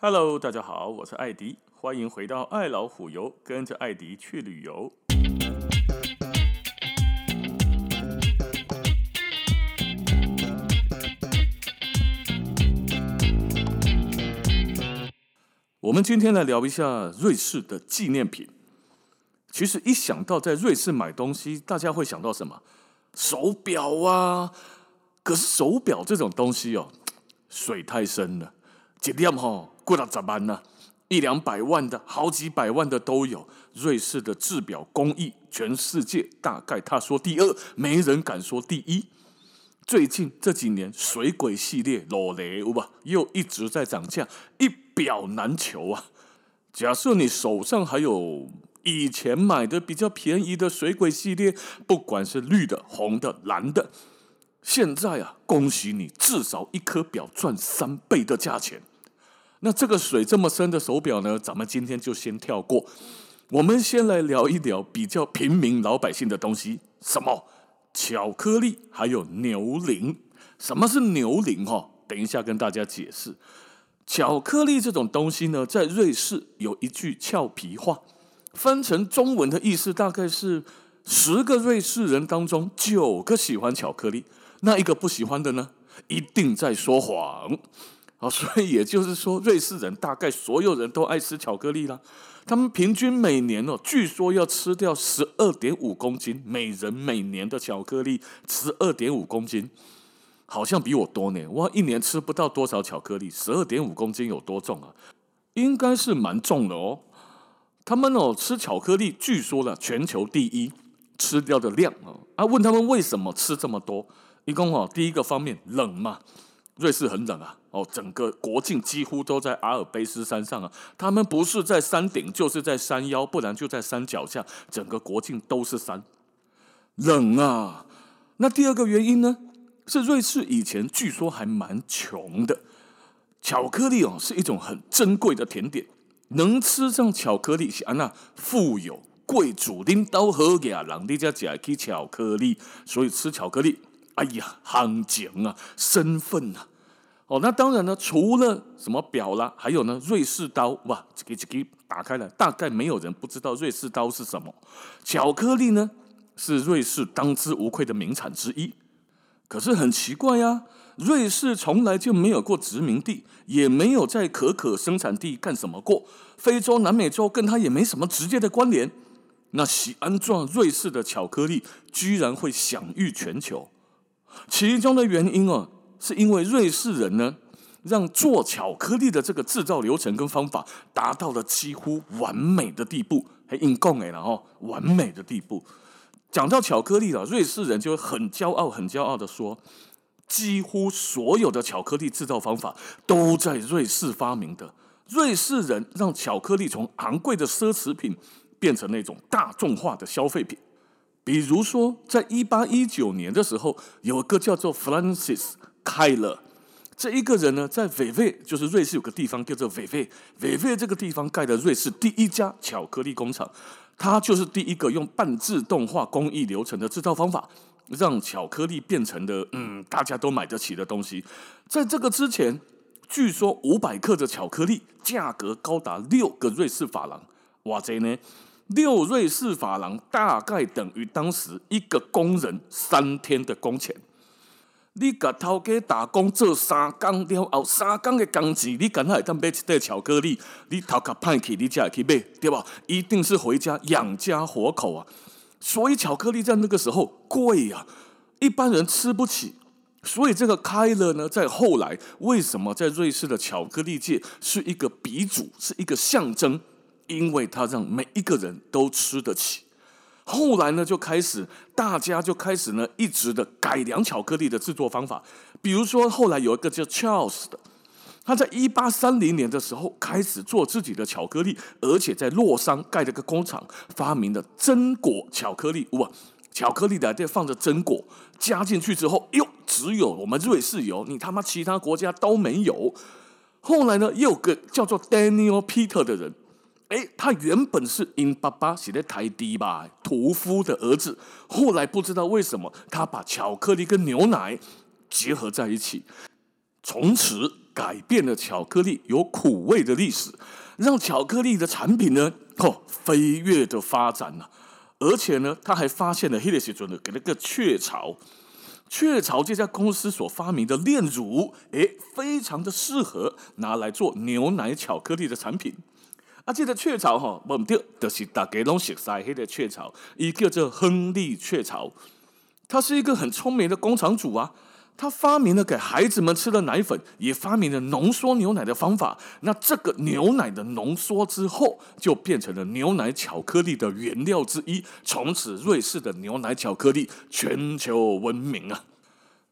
Hello，大家好，我是艾迪，欢迎回到爱老虎游，跟着艾迪去旅游。我们今天来聊一下瑞士的纪念品。其实一想到在瑞士买东西，大家会想到什么？手表啊。可是手表这种东西哦，水太深了，一两哈过了十万呢，一两百万的，好几百万的都有。瑞士的制表工艺，全世界大概他说第二，没人敢说第一。最近这几年，水鬼系列罗雷吧，又一直在涨价，一表难求啊。假设你手上还有以前买的比较便宜的水鬼系列，不管是绿的、红的、蓝的，现在啊，恭喜你，至少一颗表赚三倍的价钱。那这个水这么深的手表呢，咱们今天就先跳过。我们先来聊一聊比较平民老百姓的东西，什么？巧克力还有牛铃，什么是牛铃？哈，等一下跟大家解释。巧克力这种东西呢，在瑞士有一句俏皮话，翻成中文的意思大概是：十个瑞士人当中九个喜欢巧克力，那一个不喜欢的呢，一定在说谎。好，所以也就是说，瑞士人大概所有人都爱吃巧克力啦。他们平均每年哦，据说要吃掉十二点五公斤，每人每年的巧克力十二点五公斤，好像比我多呢。我一年吃不到多少巧克力，十二点五公斤有多重啊？应该是蛮重的哦。他们哦吃巧克力，据说了全球第一，吃掉的量哦。啊，问他们为什么吃这么多？一共哦，第一个方面冷嘛。瑞士很冷啊，哦，整个国境几乎都在阿尔卑斯山上啊。他们不是在山顶，就是在山腰，不然就在山脚下。整个国境都是山，冷啊。那第二个原因呢，是瑞士以前据说还蛮穷的。巧克力哦，是一种很珍贵的甜点，能吃上巧克力是那富有贵族领导好呀，让你家吃起巧克力，所以吃巧克力。哎呀，行情啊，身份啊，哦，那当然呢，除了什么表啦，还有呢，瑞士刀哇，这个这个打开了，大概没有人不知道瑞士刀是什么。巧克力呢，是瑞士当之无愧的名产之一。可是很奇怪呀，瑞士从来就没有过殖民地，也没有在可可生产地干什么过，非洲、南美洲跟它也没什么直接的关联。那喜安状瑞士的巧克力居然会享誉全球？其中的原因哦，是因为瑞士人呢，让做巧克力的这个制造流程跟方法达到了几乎完美的地步，还硬供哎了哦，完美的地步。讲到巧克力了，瑞士人就会很骄傲、很骄傲的说，几乎所有的巧克力制造方法都在瑞士发明的。瑞士人让巧克力从昂贵的奢侈品变成那种大众化的消费品。比如说，在一八一九年的时候，有个叫做 Francis 开了这一个人呢，在维维，就是瑞士有个地方叫做维维，维维这个地方盖的瑞士第一家巧克力工厂，他就是第一个用半自动化工艺流程的制造方法，让巧克力变成的嗯大家都买得起的东西。在这个之前，据说五百克的巧克力价格高达六个瑞士法郎，哇塞呢！六瑞士法郎大概等于当时一个工人三天的工钱。你给头家打工做三工了后，三工的工资，你敢还当买一袋巧克力？你头壳歹去，你才会去买，对吧？一定是回家养家活口啊。所以巧克力在那个时候贵呀，一般人吃不起。所以这个开了呢，在后来为什么在瑞士的巧克力界是一个鼻祖，是一个象征？因为他让每一个人都吃得起，后来呢，就开始大家就开始呢，一直的改良巧克力的制作方法。比如说，后来有一个叫 Charles 的，他在一八三零年的时候开始做自己的巧克力，而且在洛桑盖了个工厂，发明了榛果巧克力。哇，巧克力里面放着榛果，加进去之后，哟，只有我们瑞士有，你他妈其他国家都没有。后来呢，又有个叫做 Daniel Peter 的人。哎，他原本是因爸爸写的台低吧，屠夫的儿子。后来不知道为什么，他把巧克力跟牛奶结合在一起，从此改变了巧克力有苦味的历史，让巧克力的产品呢，哦，飞跃的发展了。而且呢，他还发现了黑的时准的给了个雀巢，雀巢这家公司所发明的炼乳，诶，非常的适合拿来做牛奶巧克力的产品。啊，这个雀巢哈，我们就就是大家拢熟悉黑的雀巢，一个叫亨利雀巢，他是一个很聪明的工厂主啊。他发明了给孩子们吃的奶粉，也发明了浓缩牛奶的方法。那这个牛奶的浓缩之后，就变成了牛奶巧克力的原料之一。从此，瑞士的牛奶巧克力全球闻名啊！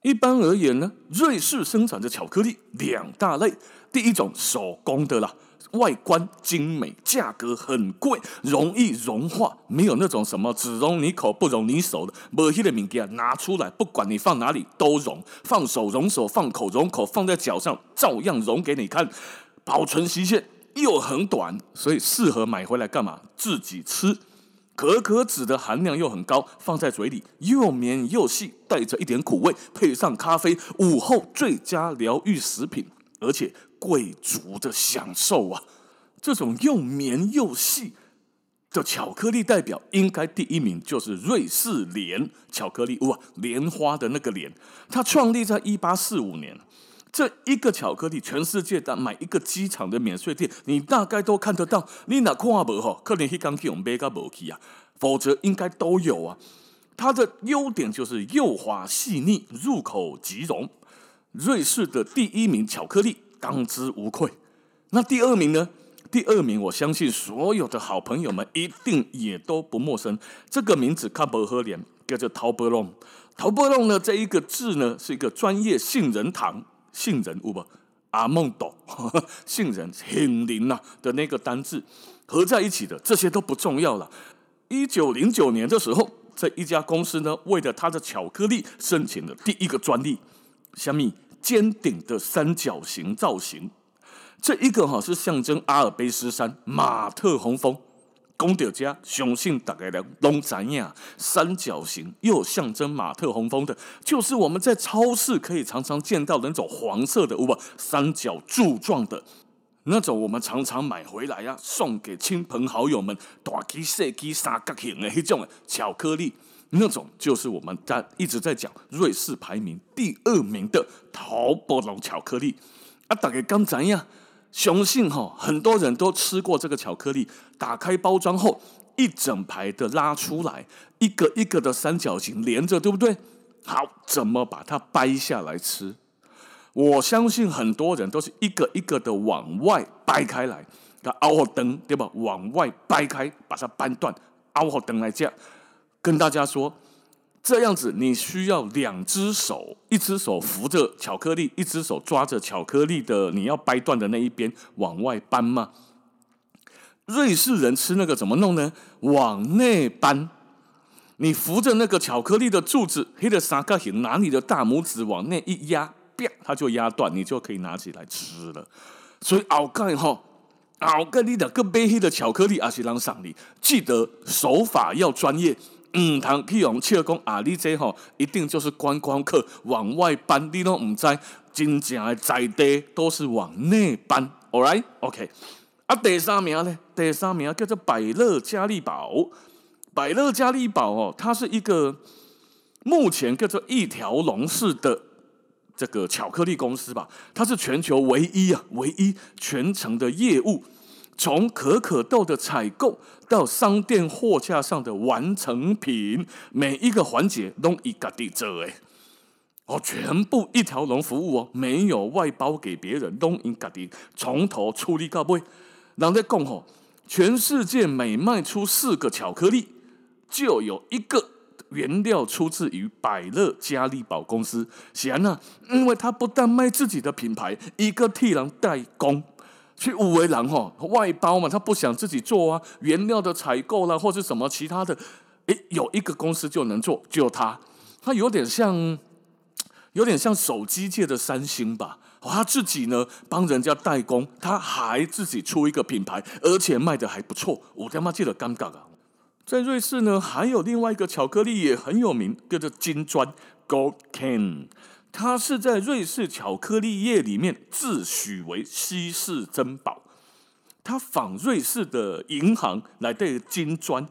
一般而言呢，瑞士生产的巧克力两大类，第一种手工的啦。外观精美，价格很贵，容易融化，没有那种什么只溶你口不溶你手的。某些的物件拿出来，不管你放哪里都融，放手融手，放口融口，放在脚上照样融给你看。保存期限又很短，所以适合买回来干嘛？自己吃。可可脂的含量又很高，放在嘴里又绵又细，带着一点苦味，配上咖啡，午后最佳疗愈食品，而且。贵族的享受啊！这种又绵又细的巧克力代表，应该第一名就是瑞士莲巧克力哇，莲花的那个莲。它创立在一八四五年，这一个巧克力，全世界的买一个机场的免税店，你大概都看得到。你哪看不哈？可能去刚去我们买个无去啊，否则应该都有啊。它的优点就是幼滑细腻，入口即溶。瑞士的第一名巧克力。当之无愧。那第二名呢？第二名，我相信所有的好朋友们一定也都不陌生。这个名字卡不和脸，叫做陶伯龙。陶伯龙呢，这一个字呢，是一个专业杏仁糖，杏仁有无？阿梦豆，杏仁杏林呐的那个单字合在一起的，这些都不重要了。一九零九年的时候，这一家公司呢，为了它的巧克力申请了第一个专利，小米？尖顶的三角形造型，这一个哈是象征阿尔卑斯山马特洪峰。讲到这，相信大概拢知影，三角形又象征马特洪峰的，就是我们在超市可以常常见到的那种黄色的，不三角柱状的那种，我们常常买回来呀，送给亲朋好友们，大支小支三角形的那种巧克力。那种就是我们在一直在讲瑞士排名第二名的陶波龙巧克力啊，大概刚怎样？相信哈，很多人都吃过这个巧克力。打开包装后，一整排的拉出来，一个一个的三角形连着，对不对？好，怎么把它掰下来吃？我相信很多人都是一个一个的往外掰开来，它凹好灯对吧？往外掰开，把它掰断，凹好灯来这样。跟大家说，这样子你需要两只手，一只手扶着巧克力，一只手抓着巧克力的你要掰断的那一边往外搬吗？瑞士人吃那个怎么弄呢？往内搬。你扶着那个巧克力的柱子，黑的三角形，拿你的大拇指往内一压，啪，它就压断，你就可以拿起来吃了。所以熬盖哈，后盖你的个杯黑的巧克力阿西郎上你，记得手法要专业。嗯，通去用笑讲啊，你这吼一定就是观光客往外搬，你都唔知真正的在地都是往内搬。All right，OK。啊，第三名呢？第三名叫做百乐嘉利宝。百乐嘉利宝哦，它是一个目前叫做一条龙式的这个巧克力公司吧，它是全球唯一啊，唯一全程的业务。从可可豆的采购到商店货架上的完成品，每一个环节都一个地做诶，哦，全部一条龙服务哦，没有外包给别人，都一个地从头处理到尾。人在讲吼，全世界每卖出四个巧克力，就有一个原料出自于百乐嘉利宝公司。显然呢，因为他不但卖自己的品牌，一个替人代工。去五维郎哈外包嘛，他不想自己做啊，原料的采购啦，或是什么其他的，诶，有一个公司就能做，就他，他有点像，有点像手机界的三星吧，他自己呢帮人家代工，他还自己出一个品牌，而且卖得还不错，我他妈记得尴尬啊！在瑞士呢，还有另外一个巧克力也很有名，叫做金砖 Gold c a n。它是在瑞士巧克力业里面自诩为稀世珍宝。它仿瑞士的银行来的金砖，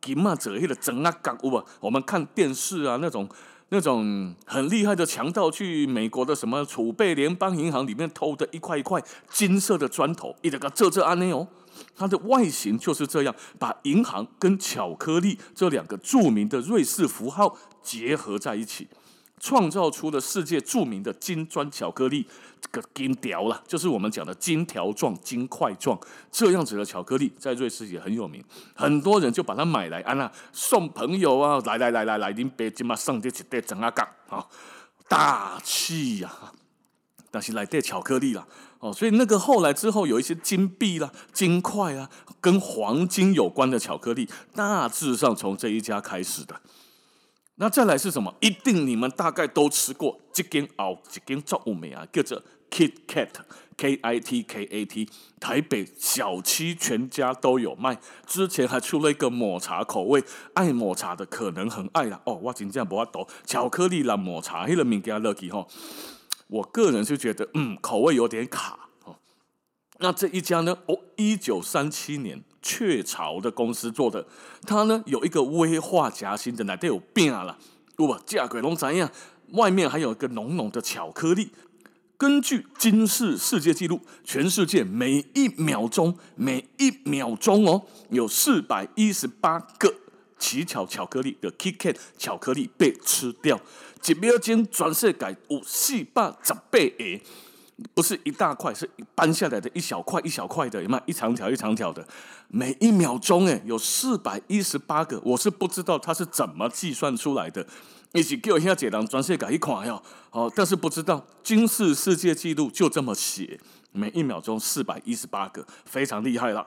金嘛折黑的整啊港物啊，我们看电视啊那种。那种很厉害的强盗去美国的什么储备联邦银行里面偷的一块一块金色的砖头，一个个这这安内哦，它的外形就是这样，把银行跟巧克力这两个著名的瑞士符号结合在一起。创造出了世界著名的金砖巧克力，这个金条了，就是我们讲的金条状、金块状这样子的巧克力，在瑞士也很有名，很多人就把它买来啊，那送朋友啊，来来来来来，您别急嘛，上这一袋整啊港啊，大气呀、啊，但是来袋巧克力啦，哦，所以那个后来之后有一些金币啦、金块啊，跟黄金有关的巧克力，大致上从这一家开始的。那再来是什么？一定你们大概都吃过，这间哦，这间作物美啊，叫做 Kit Kat，K I T K A T，台北小七全家都有卖。之前还出了一个抹茶口味，爱抹茶的可能很爱啦。哦，我真正不要抖，巧克力啦，抹茶，迄个物件落去吼。我个人就觉得，嗯，口味有点卡哦。那这一家呢？哦，一九三七年。雀巢的公司做的，它呢有一个威化夹心的，奶都有变了，哇，价格拢怎样？外面还有一个浓浓的巧克力。根据金氏世界纪录，全世界每一秒钟，每一秒钟哦，有四百一十八个奇巧巧克力的 KitKat 巧克力被吃掉，一秒钟全世界有四百十八个。不是一大块，是搬下来的一小块一小块的，有没有？一长条一长条的，每一秒钟哎，有四百一十八个，我是不知道它是怎么计算出来的。一起给我一下解答，专线改一款哟。哦，但是不知道，军事世界纪录就这么写，每一秒钟四百一十八个，非常厉害了。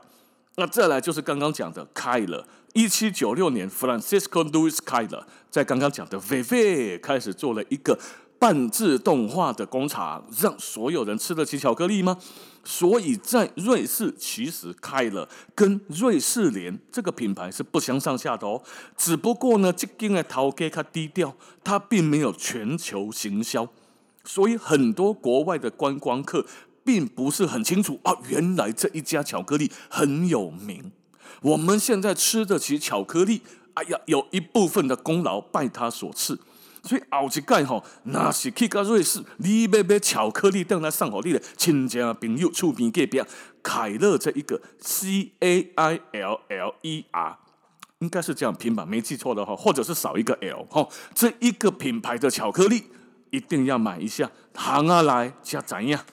那再来就是刚刚讲的开了，一七九六年，Francisco Luis 开了，在刚刚讲的 Veve 开始做了一个。半自动化的工厂，让所有人吃得起巧克力吗？所以在瑞士，其实开了跟瑞士莲这个品牌是不相上下的哦。只不过呢，这间的头家较低调，它并没有全球行销，所以很多国外的观光客并不是很清楚啊。原来这一家巧克力很有名，我们现在吃得起巧克力，哎呀，有一部分的功劳拜他所赐。所以后一届吼，那是去到瑞士，你要买巧克力，等来送给你的亲戚朋友、厝边隔壁，凯乐这一个 C A I L L E R，应该是这样拼吧？没记错的话，或者是少一个 L 哈。这一个品牌的巧克力一定要买一下，行啊来加怎样？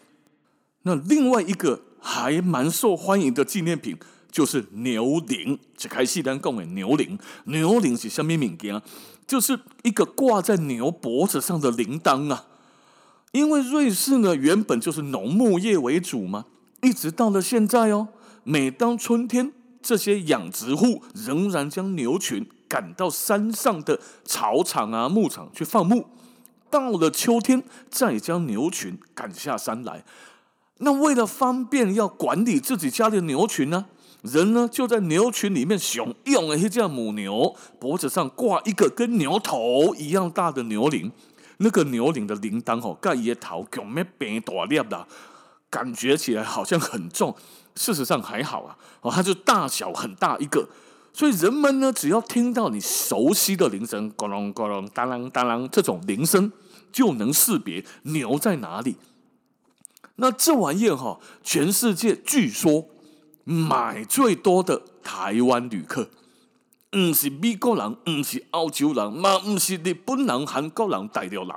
那另外一个还蛮受欢迎的纪念品就是牛铃，一开始咱讲的牛铃，牛铃是什么物件？就是一个挂在牛脖子上的铃铛啊，因为瑞士呢原本就是农牧业为主嘛，一直到了现在哦，每当春天，这些养殖户仍然将牛群赶到山上的草场啊、牧场去放牧，到了秋天再将牛群赶下山来。那为了方便要管理自己家的牛群呢？人呢，就在牛群里面雄用了一只母牛，脖子上挂一个跟牛头一样大的牛铃。那个牛铃的铃铛哦，盖叶头有没变大粒的？感觉起来好像很重，事实上还好啊。哦，它就大小很大一个，所以人们呢，只要听到你熟悉的铃声，咕隆咕隆，当啷当啷这种铃声，就能识别牛在哪里。那这玩意儿哈，全世界据说。买最多的台湾旅客，不是美国人，不是澳洲人，嘛不是日本人、韩国人、大陆人，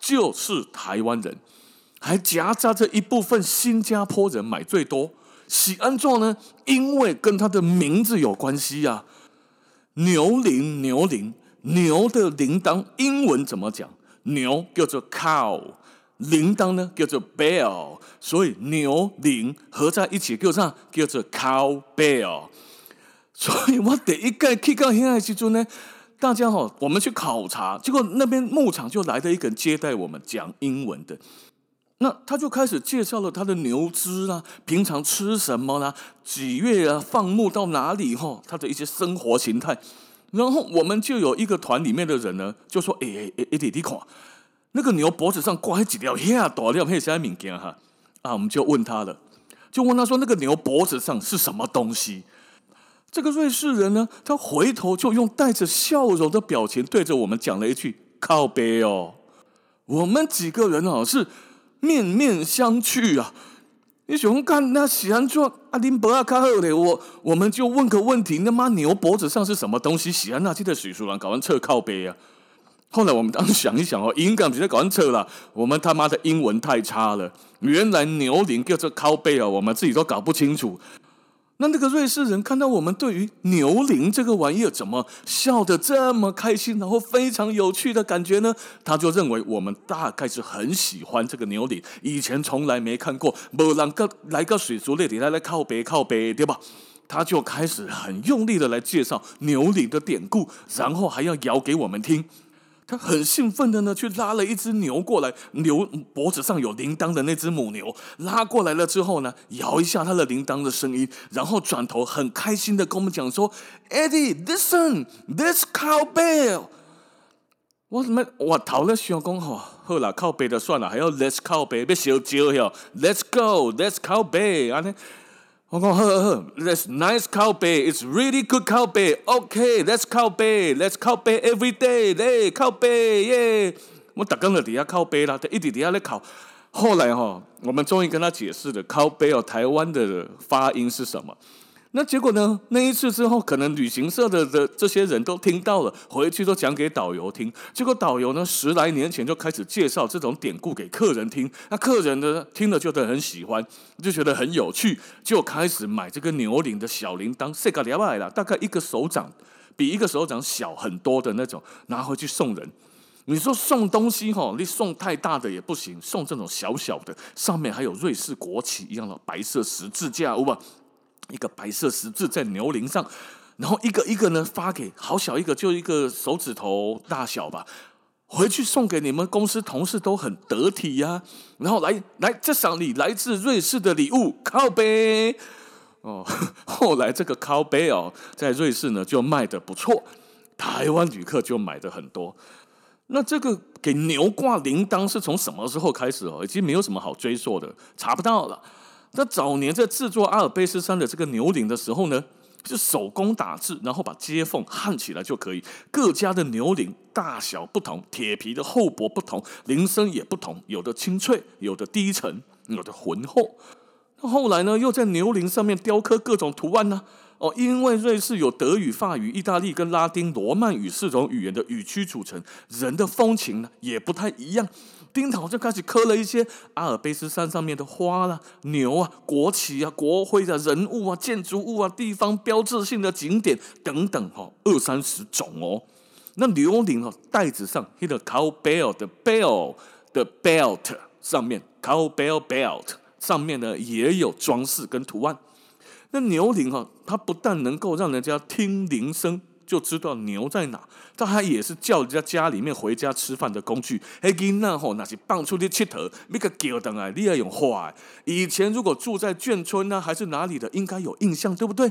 就是台湾人，还夹杂着一部分新加坡人买最多。是安怎呢？因为跟他的名字有关系啊。牛铃，牛铃，牛的铃铛，英文怎么讲？牛叫做 cow。铃铛呢叫做 bell，所以牛铃合在一起叫啥？叫做 cow bell。所以 我第一个去到现在时阵呢，大家哈，我们去考察，结果那边牧场就来了一个人接待我们，讲英文的。那他就开始介绍了他的牛只啦，平常吃什么啦，几月啊放牧到哪里哈，他的一些生活形态。然后我们就有一个团里面的人呢，就说：“哎哎哎，弟弟看。”那个牛脖子上挂几条呀大条黑色物件哈啊，我们就问他了，就问他说那个牛脖子上是什么东西？这个瑞士人呢，他回头就用带着笑容的表情对着我们讲了一句“靠北哦”，我们几个人啊是面面相觑啊。你喜欢看那喜欢做阿林伯阿卡赫的我，我们就问个问题：那妈牛脖子上是什么东西？喜欢那记得许书郎搞完测靠背啊。后来我们当时想一想哦，英港直接搞完测了，我们他妈的英文太差了。原来牛铃叫做靠背啊，我们自己都搞不清楚。那那个瑞士人看到我们对于牛铃这个玩意儿怎么笑得这么开心，然后非常有趣的感觉呢？他就认为我们大概是很喜欢这个牛铃，以前从来没看过，没人个来个水族类的来来靠北靠北，对吧？他就开始很用力的来介绍牛铃的典故，然后还要摇给我们听。他很兴奋的呢，去拉了一只牛过来，牛脖子上有铃铛的那只母牛拉过来了之后呢，摇一下它的铃铛的声音，然后转头很开心的跟我们讲说：“Eddie，listen，this cow bell。”我怎么我头了想讲吼，好了，靠北的算了，还要 Let's cow bell，别小叫哟，Let's go，Let's cow bell，安尼。我讲呵呵，That's nice cow bay. It's really good cow bay. Okay, let's cow bay. Let's cow bay every day. 嘞，cow bay 耶！我打刚在底下靠背啦，在一底底下在考。后来哈，我们终于跟他解释了 cow bay 哦，台湾的发音是什么。那结果呢？那一次之后，可能旅行社的的这些人都听到了，回去都讲给导游听。结果导游呢，十来年前就开始介绍这种典故给客人听。那客人呢，听了就都很喜欢，就觉得很有趣，就开始买这个牛铃的小铃铛，这个两百啦，大概一个手掌比一个手掌小很多的那种，拿回去送人。你说送东西哈，你送太大的也不行，送这种小小的，上面还有瑞士国旗一样的白色十字架，有吧？一个白色十字在牛铃上，然后一个一个呢发给好小一个，就一个手指头大小吧，回去送给你们公司同事都很得体呀、然后来来，这赏你来自瑞士的礼物，靠背哦。后来这个靠背哦，在瑞士呢就卖得不错，台湾旅客就买的很多。那这个给牛挂铃铛是从什么时候开始哦？已经没有什么好追溯的，查不到了。那早年在制作阿尔卑斯山的这个牛铃的时候呢，是手工打制，然后把接缝焊起来就可以。各家的牛铃大小不同，铁皮的厚薄不同，铃声也不同，有的清脆，有的低沉，有的浑厚。那后来呢，又在牛铃上面雕刻各种图案呢。哦，因为瑞士有德语、法语、意大利跟拉丁、罗曼语四种语言的语区组成，人的风情呢也不太一样。丁桃就开始刻了一些阿尔卑斯山上面的花啦、牛啊、国旗啊、国徽啊、人物啊、建筑物啊、地方标志性的景点等等，哈，二三十种哦。那牛铃哦，袋子上那个 cow bell 的 bell 的 belt 上面，cow bell belt 上面呢也有装饰跟图案。那牛铃哈，它不但能够让人家听铃声。就知道牛在哪，但它也是叫人家家里面回家吃饭的工具。嘿，囡仔吼，那是放出去佚佗，那个叫灯啊，你要用花。以前如果住在眷村呢，还是哪里的，应该有印象，对不对？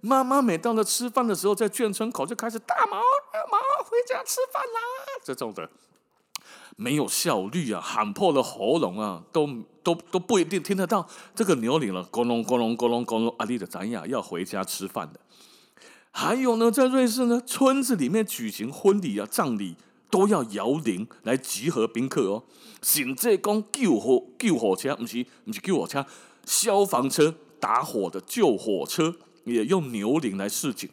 妈妈每到了吃饭的时候，在眷村口就开始大毛大毛回家吃饭啦，这种的没有效率啊，喊破了喉咙啊，都都都不一定听得到这个牛铃了，咕隆咕隆咕隆咕隆，阿丽的咱呀要回家吃饭的。还有呢，在瑞士呢，村子里面举行婚礼啊、葬礼都要摇铃来集合宾客哦。甚至讲救火救火车，不是不是救火车，消防车打火的救火车也用牛铃来示警。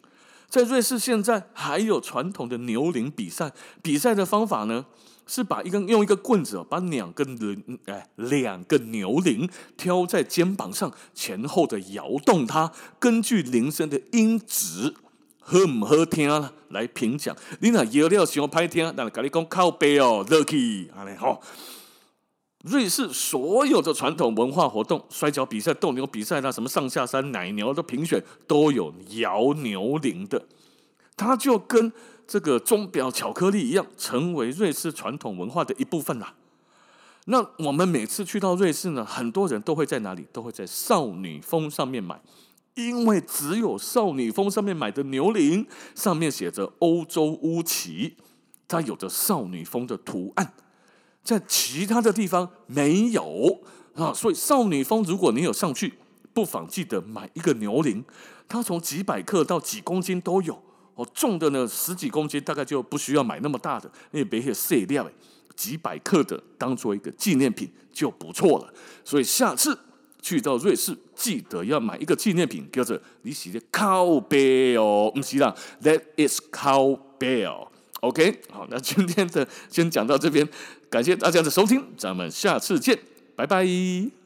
在瑞士现在还有传统的牛铃比赛，比赛的方法呢是把一根用一个棍子把两个铃哎两个牛铃挑在肩膀上，前后的摇动它，根据铃声的音质。好唔好听啦？来评奖。你若摇了想歹听，那跟你讲靠背哦，lucky 安尼吼。瑞士所有的传统文化活动，摔跤比赛、斗牛比赛啦，什么上下山奶牛的评选，都有摇牛铃的。它就跟这个钟表、巧克力一样，成为瑞士传统文化的一部分啦。那我们每次去到瑞士呢，很多人都会在哪里？都会在少女峰上面买。因为只有少女峰上面买的牛铃，上面写着欧洲乌旗，它有着少女峰的图案。在其他的地方没有啊。所以少女峰，如果你有上去，不妨记得买一个牛铃，它从几百克到几公斤都有。哦，重的呢十几公斤，大概就不需要买那么大的，因为别些碎料，几百克的当做一个纪念品就不错了。所以下次去到瑞士，记得要买一个纪念品，叫做你写的 cowbell，不是啦，that is cowbell。OK，好，那今天的先讲到这边，感谢大家的收听，咱们下次见，拜拜。